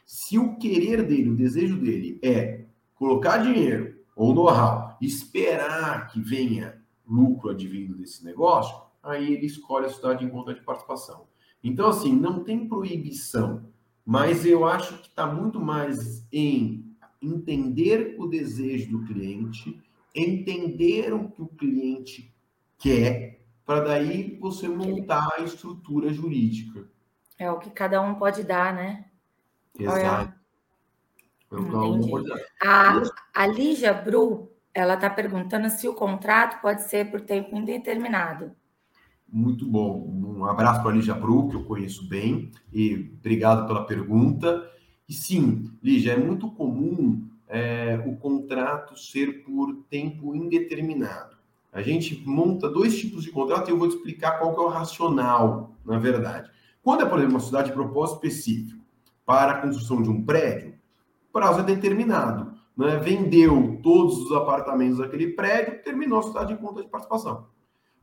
Se o querer dele, o desejo dele é colocar dinheiro ou know-how, esperar que venha lucro advindo desse negócio, aí ele escolhe a sociedade em conta de participação. Então, assim, não tem proibição mas eu acho que está muito mais em entender o desejo do cliente, entender o que o cliente quer, para daí você montar a estrutura jurídica. É o que cada um pode dar, né? Exato. É um dar. A, a Lígia Bru, ela está perguntando se o contrato pode ser por tempo indeterminado. Muito bom. Um abraço para a Lígia Bru, que eu conheço bem, e obrigado pela pergunta. E sim, Lígia, é muito comum é, o contrato ser por tempo indeterminado. A gente monta dois tipos de contrato e eu vou te explicar qual é o racional, na verdade. Quando é, por exemplo, uma cidade de propósito específico para a construção de um prédio, o prazo é determinado. Né? Vendeu todos os apartamentos daquele prédio, terminou a cidade em conta de participação.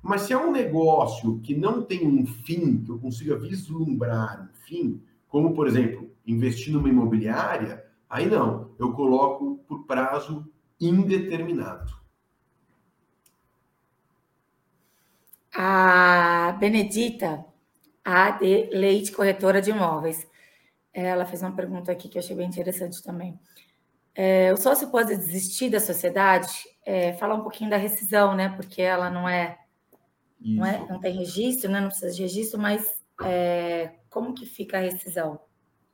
Mas se é um negócio que não tem um fim, que eu consiga vislumbrar um fim, como, por exemplo, investir numa imobiliária, aí não, eu coloco por prazo indeterminado. A Benedita, a de Leite, corretora de imóveis, ela fez uma pergunta aqui que eu achei bem interessante também. É, o sócio pode desistir da sociedade? É, fala um pouquinho da rescisão, né? Porque ela não é não, é, não tem registro, né? não precisa de registro, mas é, como que fica a rescisão?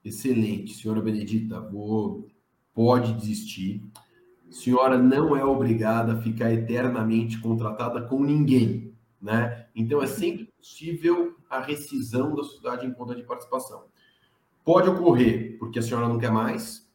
Excelente, senhora Benedita. Vou, pode desistir. Senhora não é obrigada a ficar eternamente contratada com ninguém, né? Então é sempre possível a rescisão da sociedade em conta de participação. Pode ocorrer porque a senhora não quer mais,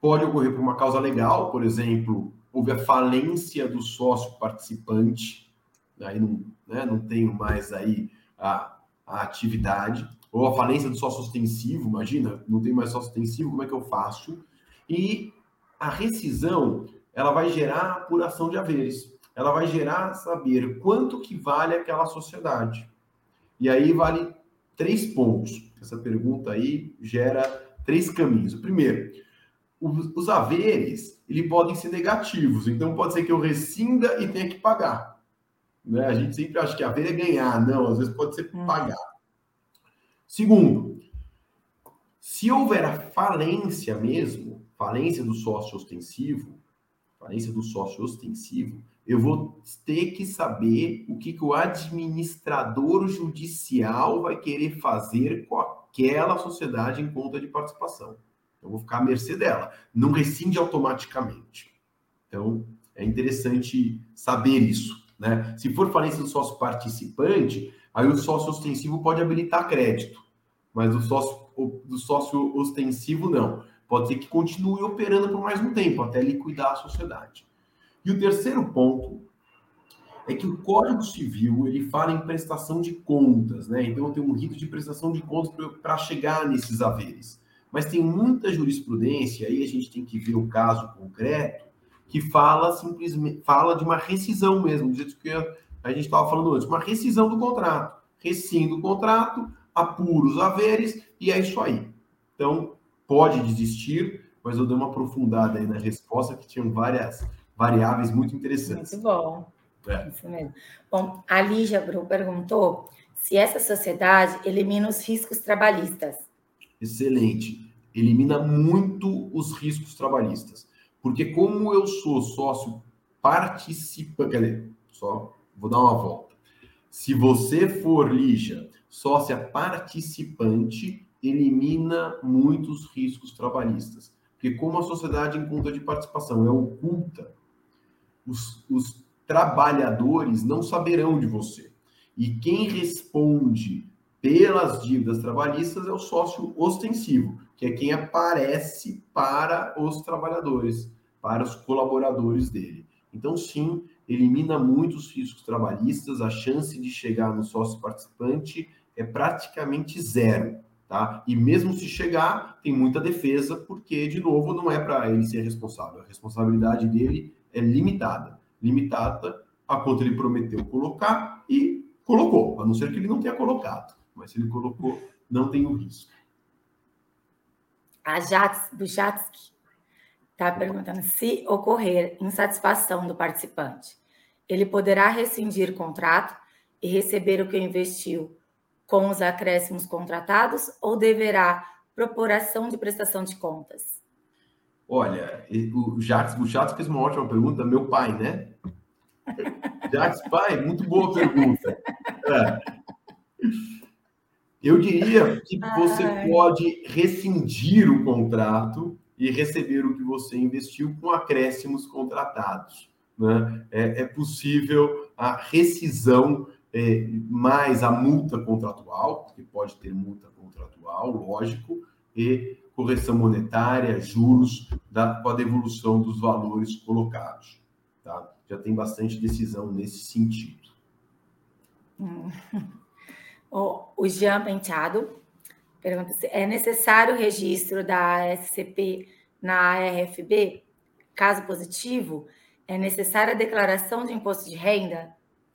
pode ocorrer por uma causa legal, por exemplo, houve a falência do sócio participante, aí não, né, não tenho mais aí a, a atividade, ou a falência do sócio ostensivo, imagina, não tenho mais sócio ostensivo, como é que eu faço? E a rescisão, ela vai gerar apuração de haveres, ela vai gerar saber quanto que vale aquela sociedade. E aí vale três pontos. Essa pergunta aí gera três caminhos. O primeiro, os, os haveres, ele podem ser negativos, então pode ser que eu rescinda e tenha que pagar. Né? A gente sempre acha que haver é ganhar, não, às vezes pode ser hum. pagar. Segundo, se houver a falência mesmo, falência do sócio ostensivo, falência do sócio ostensivo, eu vou ter que saber o que, que o administrador judicial vai querer fazer com aquela sociedade em conta de participação. Eu vou ficar à mercê dela. Não rescinde automaticamente. Então, é interessante saber isso. Né? Se for falência do sócio participante, aí o sócio ostensivo pode habilitar crédito, mas o sócio, do sócio ostensivo não. Pode ser que continue operando por mais um tempo, até liquidar a sociedade. E o terceiro ponto é que o Código Civil ele fala em prestação de contas, né? Então tem um rito de prestação de contas para chegar nesses haveres. Mas tem muita jurisprudência, aí a gente tem que ver o caso concreto, que fala simplesmente fala de uma rescisão mesmo, do jeito que a gente estava falando antes, uma rescisão do contrato. Rescindo o contrato, apura os haveres e é isso aí. Então, pode desistir, mas eu dei uma aprofundada aí na resposta, que tinham várias variáveis muito interessantes. Muito bom. É. Isso mesmo. Bom, a Lígia Bru perguntou se essa sociedade elimina os riscos trabalhistas. Excelente. Elimina muito os riscos trabalhistas. Porque como eu sou sócio participante, quer dizer, só vou dar uma volta. Se você for, Lígia, sócia participante, elimina muitos riscos trabalhistas. Porque como a sociedade em conta de participação é oculta, os, os trabalhadores não saberão de você. E quem responde pelas dívidas trabalhistas é o sócio ostensivo, que é quem aparece para os trabalhadores, para os colaboradores dele. Então, sim, elimina muitos riscos trabalhistas, a chance de chegar no sócio participante é praticamente zero. Tá? E mesmo se chegar, tem muita defesa, porque, de novo, não é para ele ser responsável. A responsabilidade dele é limitada. Limitada a quanto ele prometeu colocar e colocou, a não ser que ele não tenha colocado. Mas se ele colocou, não tem o risco. A Jats, Buchatsky está perguntando se ocorrer insatisfação do participante, ele poderá rescindir o contrato e receber o que investiu com os acréscimos contratados ou deverá propor ação de prestação de contas? Olha, o Jacques Buchato fez uma ótima pergunta, meu pai, né? Jacques, pai, muito boa pergunta. É. Eu diria que você Ai. pode rescindir o contrato e receber o que você investiu com acréscimos contratados. Né? É, é possível a rescisão é, mais a multa contratual, porque pode ter multa contratual, lógico, e correção monetária, juros, da, com a devolução dos valores colocados. Tá? Já tem bastante decisão nesse sentido. Hum. O, Jean Penteado pergunta se é necessário o registro da SCP na RFB? Caso positivo, é necessária a declaração de imposto de renda?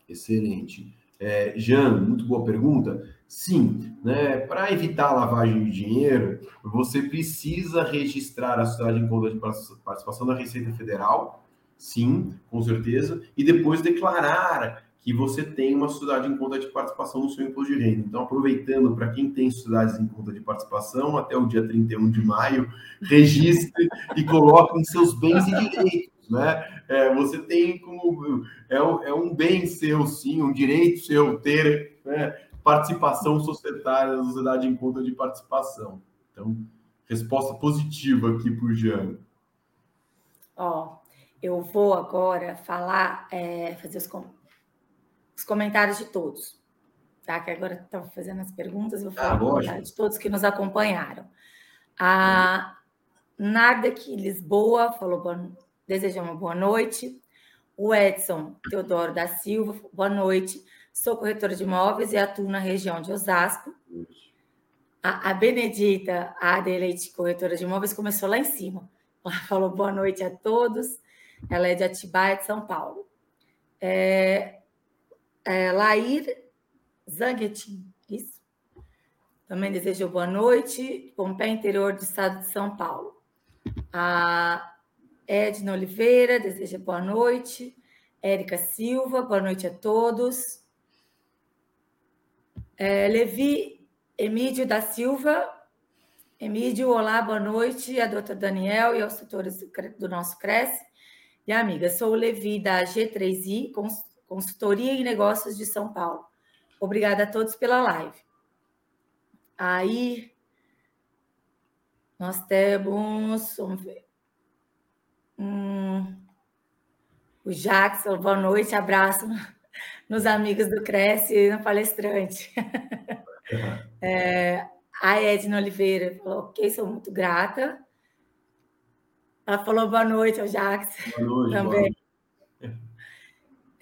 Excelente. É, Jean, muito boa pergunta. Sim, né, para evitar a lavagem de dinheiro, você precisa registrar a sociedade em conta de participação da Receita Federal, sim, com certeza, e depois declarar que você tem uma sociedade em conta de participação no seu imposto de renda. Então, aproveitando para quem tem sociedades em conta de participação, até o dia 31 de maio, registre e coloque em seus bens e direitos. Né? É, você tem como. É, é, um bem seu, sim, um direito seu ter né, participação societária na sociedade em conta de participação. Então, resposta positiva aqui para o Jean. Ó, eu vou agora falar, é, fazer os os comentários de todos. Tá? Que agora estão fazendo as perguntas, vou ah, falar ah, de todos que nos acompanharam. A Nardek Lisboa falou boa, deseja uma boa noite. O Edson Teodoro da Silva, boa noite. Sou corretora de imóveis e atuo na região de Osasco. A, a Benedita Adelaide, corretora de imóveis, começou lá em cima. Ela falou boa noite a todos. Ela é de Atibaia, de São Paulo. É, é, Lair Zanguetin, isso? Também desejo boa noite, com pé interior do estado de São Paulo. A Edna Oliveira deseja boa noite. Érica Silva, boa noite a todos. É, Levi Emídio da Silva. Emídio, olá, boa noite. A doutora Daniel e aos tutores do nosso Cresce. E amiga, sou o Levi da G3I, Consultoria e Negócios de São Paulo. Obrigada a todos pela live. Aí, nós temos, vamos ver, hum, o Jackson, boa noite, abraço nos amigos do Cresce e no palestrante. É, a Edna Oliveira falou, ok, sou muito grata. Ela falou boa noite ao Jackson boa noite, também. Boa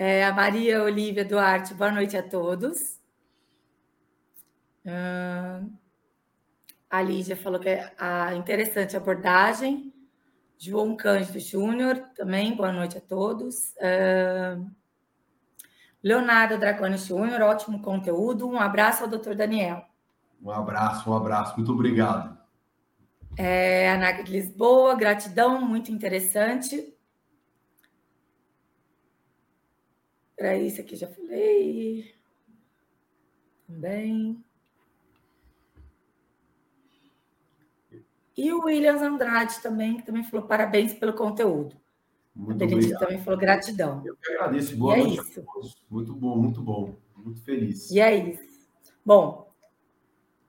é, a Maria Olívia Duarte, boa noite a todos. Uh, a Lídia falou que é a interessante abordagem. João Cândido Júnior, também, boa noite a todos. Uh, Leonardo Dragoni Júnior, ótimo conteúdo. Um abraço ao doutor Daniel. Um abraço, um abraço, muito obrigado. É, Ana de Lisboa, gratidão, muito interessante. Para isso aqui já falei. Também. E o Williams Andrade também, que também falou parabéns pelo conteúdo. Muito a também falou gratidão. Eu que agradeço. Boa e é noite. É isso. Muito bom, muito bom. Muito feliz. E é isso. Bom,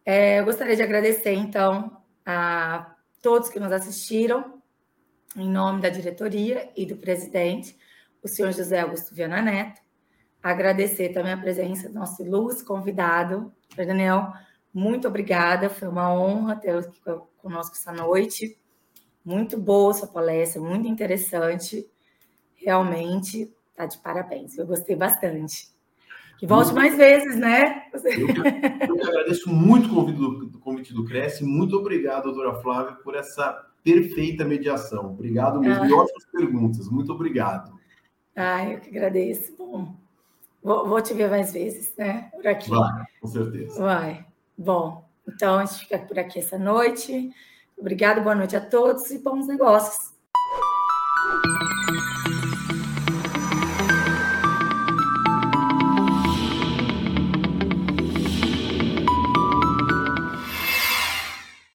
é, eu gostaria de agradecer, então, a todos que nos assistiram, em nome da diretoria e do presidente, o senhor José Augusto Viana Neto. Agradecer também a presença do nosso ilustre convidado, Daniel. Muito obrigada, foi uma honra tê-lo aqui conosco essa noite. Muito boa sua palestra, muito interessante. Realmente, tá de parabéns. Eu gostei bastante. Que volte muito... mais vezes, né? Eu, eu agradeço muito o convite do, do, convite do Cresce. Muito obrigado, doutora Flávia, por essa perfeita mediação. Obrigado mesmo. Ah. E ótimas perguntas. Muito obrigado. Ah, eu que agradeço. Bom, vou, vou, te ver mais vezes, né? Por aqui. Vai, com certeza. Vai. Bom, então a gente fica por aqui essa noite. Obrigado, boa noite a todos e bons negócios.